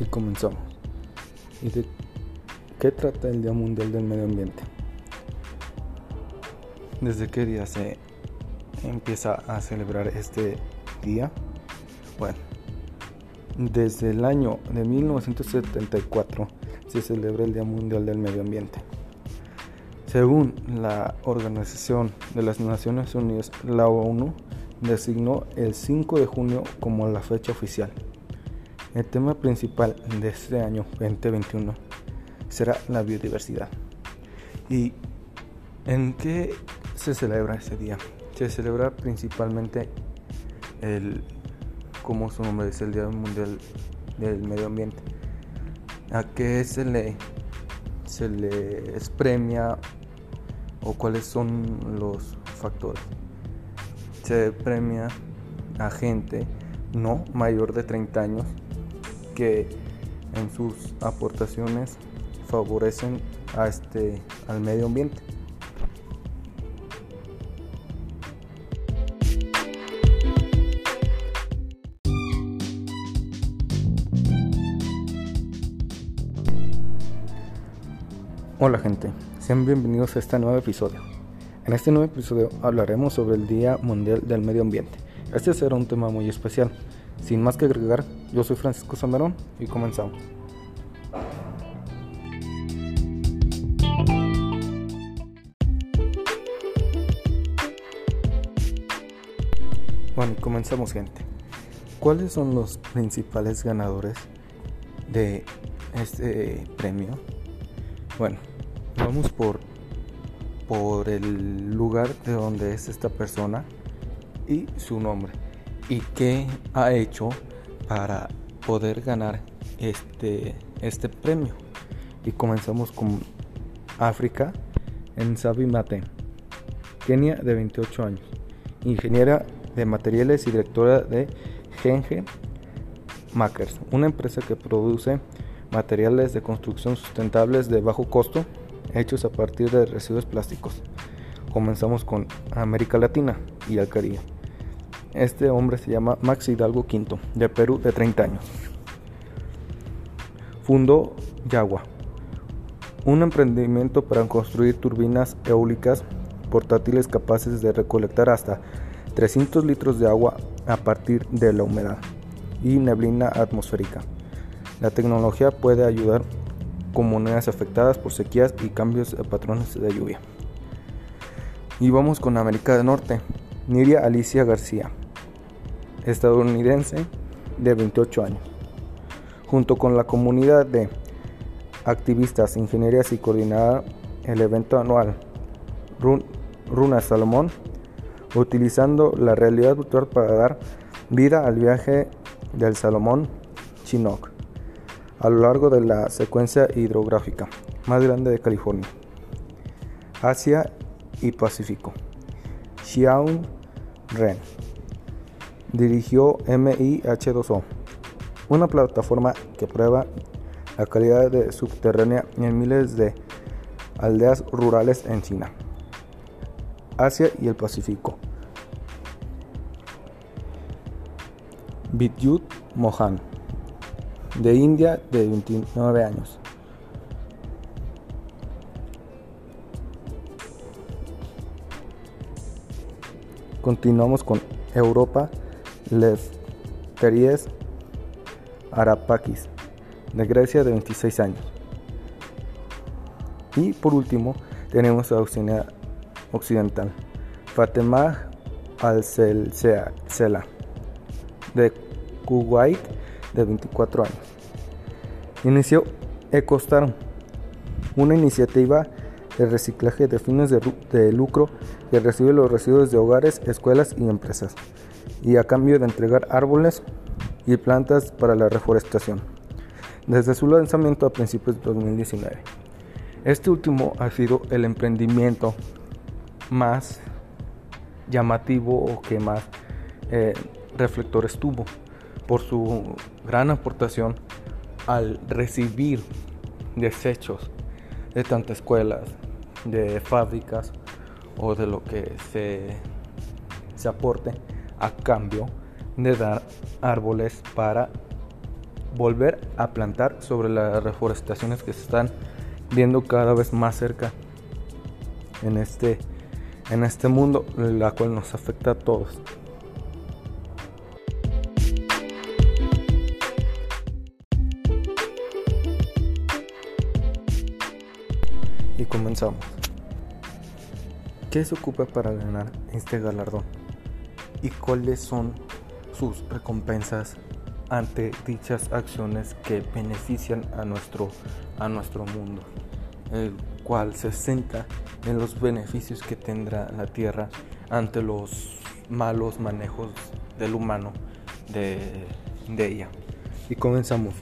Y comenzamos. ¿Y de qué trata el Día Mundial del Medio Ambiente? ¿Desde qué día se empieza a celebrar este día? Bueno, desde el año de 1974 se celebra el Día Mundial del Medio Ambiente. Según la Organización de las Naciones Unidas, la ONU designó el 5 de junio como la fecha oficial. El tema principal de este año 2021 será la biodiversidad. ¿Y en qué se celebra ese día? Se celebra principalmente el, como su nombre dice, el Día Mundial del Medio Ambiente. ¿A qué se le, se le premia o cuáles son los factores? Se premia a gente no mayor de 30 años que en sus aportaciones favorecen a este al medio ambiente. Hola gente, sean bienvenidos a este nuevo episodio. En este nuevo episodio hablaremos sobre el Día Mundial del Medio Ambiente. Este será un tema muy especial. Sin más que agregar, yo soy Francisco Sandarón y comenzamos. Bueno, comenzamos gente. ¿Cuáles son los principales ganadores de este premio? Bueno, vamos por, por el lugar de donde es esta persona y su nombre. Y qué ha hecho para poder ganar este, este premio. Y comenzamos con África en Sabi Mate, Kenia de 28 años, ingeniera de materiales y directora de Genge Makers, una empresa que produce materiales de construcción sustentables de bajo costo hechos a partir de residuos plásticos. Comenzamos con América Latina y el Caribe. Este hombre se llama Max Hidalgo Quinto, de Perú, de 30 años. Fundó Yagua, un emprendimiento para construir turbinas eólicas portátiles capaces de recolectar hasta 300 litros de agua a partir de la humedad y neblina atmosférica. La tecnología puede ayudar comunidades afectadas por sequías y cambios de patrones de lluvia. Y vamos con América del Norte. Niria Alicia García, estadounidense de 28 años. Junto con la comunidad de activistas, ingenierías y coordinada el evento anual Runa Salomón utilizando la realidad virtual para dar vida al viaje del Salomón Chinook a lo largo de la secuencia hidrográfica más grande de California, Asia y Pacífico. Xiaoun Ren dirigió MIH2O, una plataforma que prueba la calidad de subterránea en miles de aldeas rurales en China. Asia y el Pacífico. Vidyut Mohan, de India, de 29 años. Continuamos con Europa, Lefteries Arapakis, de Grecia, de 26 años. Y por último, tenemos a Oceanía Occidental, Fatemah Al-Sela, de Kuwait, de 24 años. Inició Ecostar, una iniciativa de reciclaje de fines de, de, lucro que recibe los residuos de hogares, escuelas y empresas, y a cambio de entregar árboles y plantas para la reforestación, desde su lanzamiento a principios de 2019. Este último ha sido el emprendimiento más llamativo o que más eh, reflectores tuvo por su gran aportación al recibir desechos de tantas escuelas, de fábricas o de lo que se, se aporte a cambio de dar árboles para volver a plantar sobre las reforestaciones que se están viendo cada vez más cerca en este, en este mundo, la cual nos afecta a todos. Y comenzamos. ¿Qué se ocupa para ganar este galardón? ¿Y cuáles son sus recompensas ante dichas acciones que benefician a nuestro, a nuestro mundo? El cual se centra en los beneficios que tendrá la Tierra ante los malos manejos del humano de, de ella. Y comenzamos.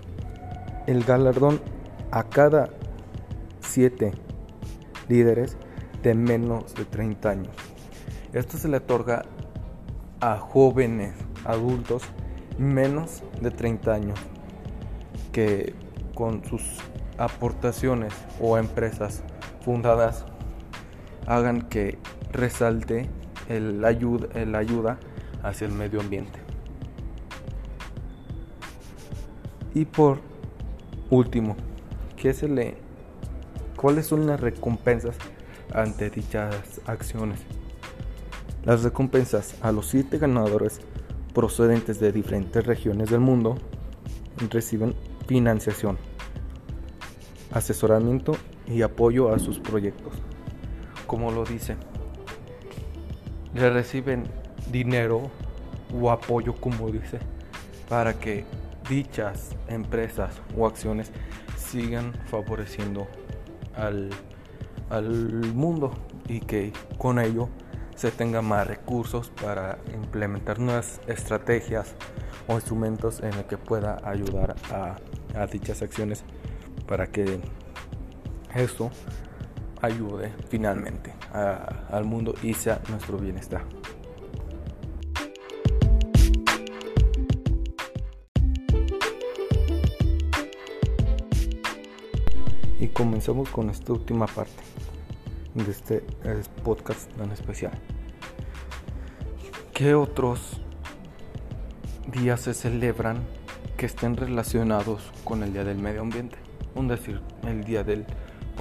El galardón a cada siete líderes de menos de 30 años. Esto se le otorga a jóvenes adultos menos de 30 años que con sus aportaciones o empresas fundadas hagan que resalte el ayuda, ayuda hacia el medio ambiente. Y por último, ¿qué se le, ¿cuáles son las recompensas ante dichas acciones? Las recompensas a los siete ganadores procedentes de diferentes regiones del mundo reciben financiación, asesoramiento y apoyo a sus proyectos. Como lo dice, le reciben dinero o apoyo, como dice, para que dichas empresas o acciones sigan favoreciendo al, al mundo y que con ello se tenga más recursos para implementar nuevas estrategias o instrumentos en el que pueda ayudar a, dichas acciones para que esto ayude finalmente al mundo y sea nuestro bienestar. Y comenzamos con esta última parte de este podcast tan especial. ¿Qué otros días se celebran que estén relacionados con el Día del Medio Ambiente? Un decir, el Día del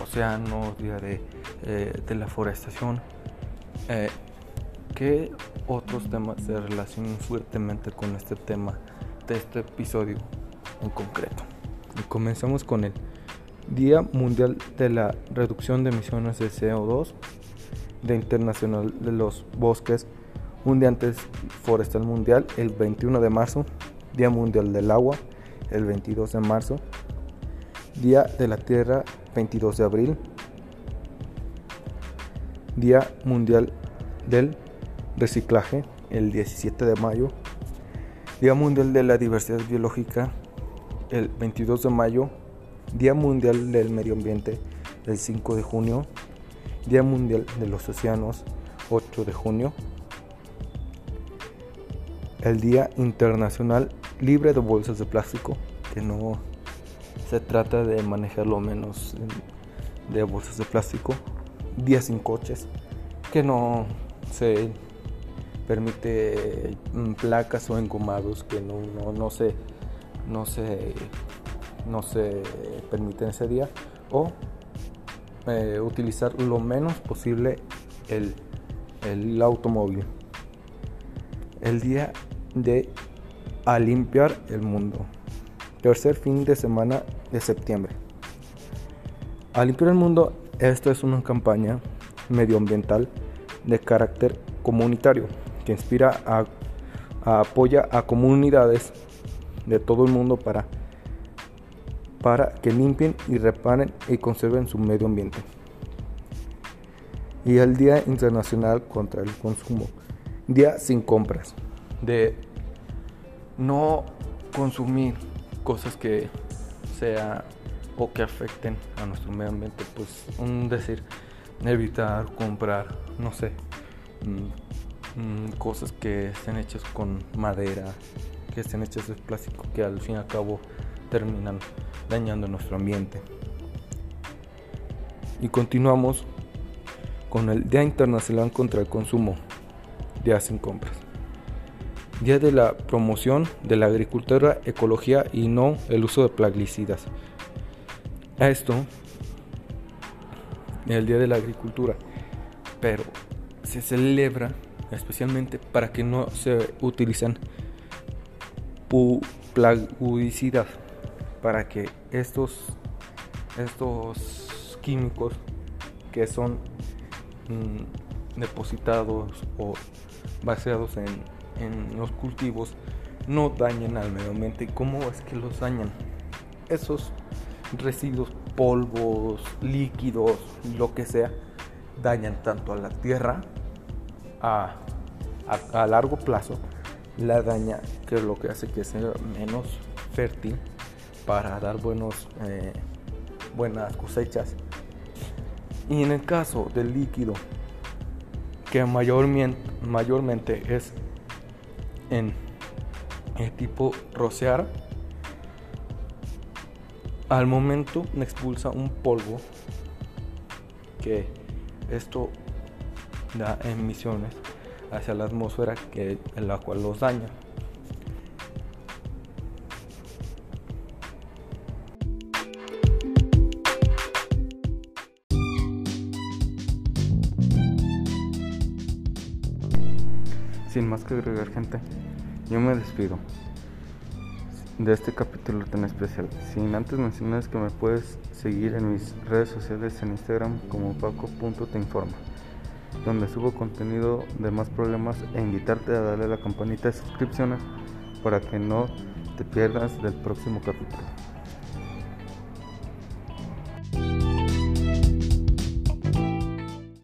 Océano, Día de, eh, de la Forestación. Eh, ¿Qué otros temas se relacionan fuertemente con este tema de este episodio en concreto? Y comenzamos con el Día Mundial de la Reducción de Emisiones de CO2, Día Internacional de los Bosques, un día antes Forestal Mundial, el 21 de marzo, Día Mundial del Agua, el 22 de marzo, Día de la Tierra, 22 de abril, Día Mundial del Reciclaje, el 17 de mayo, Día Mundial de la Diversidad Biológica, el 22 de mayo, Día Mundial del Medio Ambiente el 5 de junio, Día Mundial de los Océanos 8 de junio, el Día Internacional Libre de Bolsas de Plástico, que no se trata de manejar lo menos de bolsas de plástico, Día sin coches, que no se permite placas o engomados que no, no, no se no se no se permite ese día o eh, utilizar lo menos posible el, el automóvil. El día de A limpiar el mundo. Tercer fin de semana de septiembre. A limpiar el mundo, esto es una campaña medioambiental de carácter comunitario que inspira a, a apoya a comunidades de todo el mundo para para que limpien y reparen y conserven su medio ambiente. Y el Día Internacional contra el Consumo. Día sin compras. De no consumir cosas que sea o que afecten a nuestro medio ambiente. Pues un decir, evitar comprar, no sé, mm, mm, cosas que estén hechas con madera, que estén hechas de plástico, que al fin y al cabo terminan dañando nuestro ambiente. Y continuamos con el Día Internacional contra el Consumo, Día sin compras. Día de la promoción de la agricultura, ecología y no el uso de plaguicidas. Esto, el Día de la Agricultura, pero se celebra especialmente para que no se utilicen plaguicidas, para que estos, estos químicos que son mm, depositados o baseados en en los cultivos no dañen al medio ambiente. ¿Y cómo es que los dañan? Esos residuos, polvos, líquidos, lo que sea, dañan tanto a la tierra a, a, largo plazo, la daña que lo que hace que sea menos fértil para dar buenos, eh, buenas cosechas. Y en el caso del líquido, que mayormente, es en el tipo rocear, al momento me expulsa un polvo que esto da emisiones hacia la atmósfera que la cual los daña. Que agregar gente, yo me despido de este capítulo tan especial. Sin antes mencionar que me puedes seguir en mis redes sociales en Instagram como paco.teinforma, donde subo contenido de más problemas e invitarte a darle a la campanita de suscripciones para que no te pierdas del próximo capítulo.